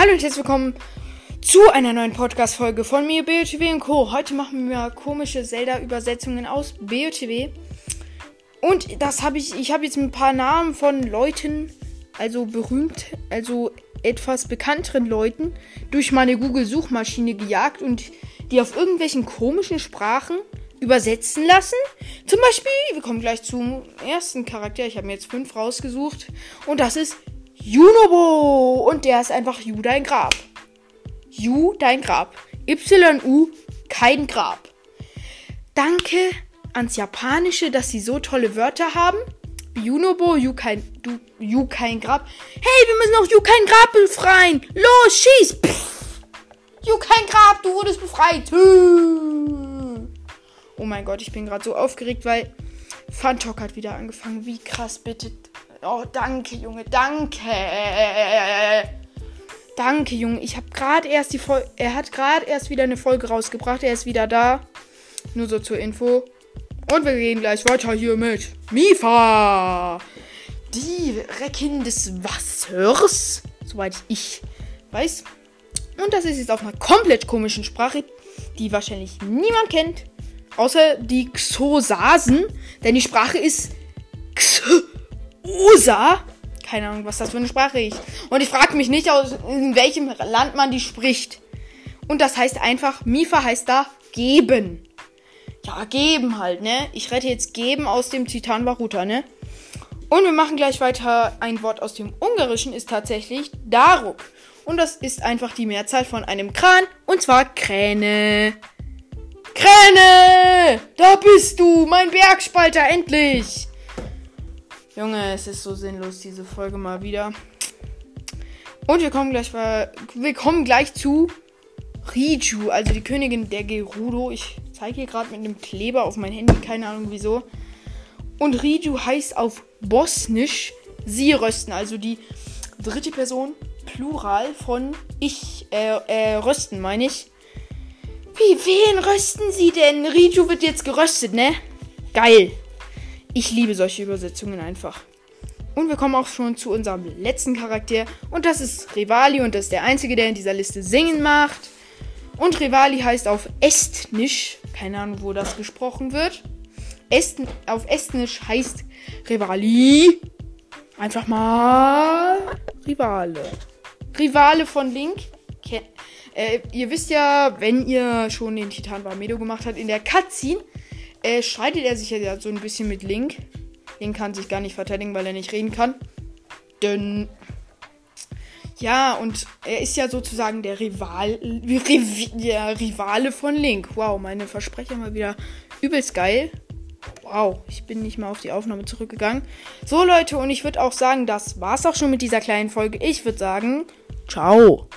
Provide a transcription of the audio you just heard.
Hallo und herzlich willkommen zu einer neuen Podcast-Folge von mir, BOTW und Co. Heute machen wir komische Zelda-Übersetzungen aus BOTW. Und das habe ich, ich habe jetzt ein paar Namen von Leuten, also berühmt, also etwas bekannteren Leuten, durch meine Google-Suchmaschine gejagt und die auf irgendwelchen komischen Sprachen übersetzen lassen. Zum Beispiel, wir kommen gleich zum ersten Charakter. Ich habe mir jetzt fünf rausgesucht. Und das ist Junobo. Und der ist einfach Ju, dein Grab. Ju, dein Grab. Y-U, kein Grab. Danke ans Japanische, dass sie so tolle Wörter haben. Junobo, Ju kein, du, Ju kein Grab. Hey, wir müssen noch Ju kein Grab befreien. Los, schieß. Pff. Ju kein Grab, du wurdest befreit. Oh mein Gott, ich bin gerade so aufgeregt, weil Fantok hat wieder angefangen. Wie krass, bitte. Oh, danke, Junge, danke. Danke, Junge. Ich habe gerade erst die Folge. Er hat gerade erst wieder eine Folge rausgebracht. Er ist wieder da. Nur so zur Info. Und wir gehen gleich weiter hier mit Mifa. Die Recken des Wassers. Soweit ich weiß. Und das ist jetzt auf einer komplett komischen Sprache, die wahrscheinlich niemand kennt. Außer die Xosasen. Denn die Sprache ist Xosa. Keine Ahnung, was das für eine Sprache ist. Und ich frage mich nicht, aus in welchem Land man die spricht. Und das heißt einfach, Mifa heißt da geben. Ja, geben halt, ne? Ich rette jetzt geben aus dem Titan Baruta, ne? Und wir machen gleich weiter. Ein Wort aus dem Ungarischen ist tatsächlich Daruk. Und das ist einfach die Mehrzahl von einem Kran. Und zwar Kräne. Kräne! Da bist du, mein Bergspalter, endlich! Junge, es ist so sinnlos, diese Folge mal wieder. Und wir kommen gleich, wir kommen gleich zu Riju, also die Königin der Gerudo. Ich zeige hier gerade mit einem Kleber auf mein Handy, keine Ahnung wieso. Und Riju heißt auf Bosnisch sie rösten, also die dritte Person Plural von ich, äh, äh, rösten, meine ich. Wie, wen rösten sie denn? Riju wird jetzt geröstet, ne? Geil. Ich liebe solche Übersetzungen einfach. Und wir kommen auch schon zu unserem letzten Charakter. Und das ist Rivali. Und das ist der einzige, der in dieser Liste singen macht. Und Rivali heißt auf Estnisch. Keine Ahnung, wo das gesprochen wird. Est auf Estnisch heißt Rivali. Einfach mal Rivale. Rivale von Link. Ke äh, ihr wisst ja, wenn ihr schon den Titan Barmedo gemacht habt, in der Cutscene äh, streitet er sich ja so ein bisschen mit Link. Link kann sich gar nicht verteidigen, weil er nicht reden kann. Denn. Ja, und er ist ja sozusagen der Rival, der Rivale von Link. Wow, meine Versprecher mal wieder übelst geil. Wow, ich bin nicht mal auf die Aufnahme zurückgegangen. So, Leute, und ich würde auch sagen, das war's auch schon mit dieser kleinen Folge. Ich würde sagen, ciao.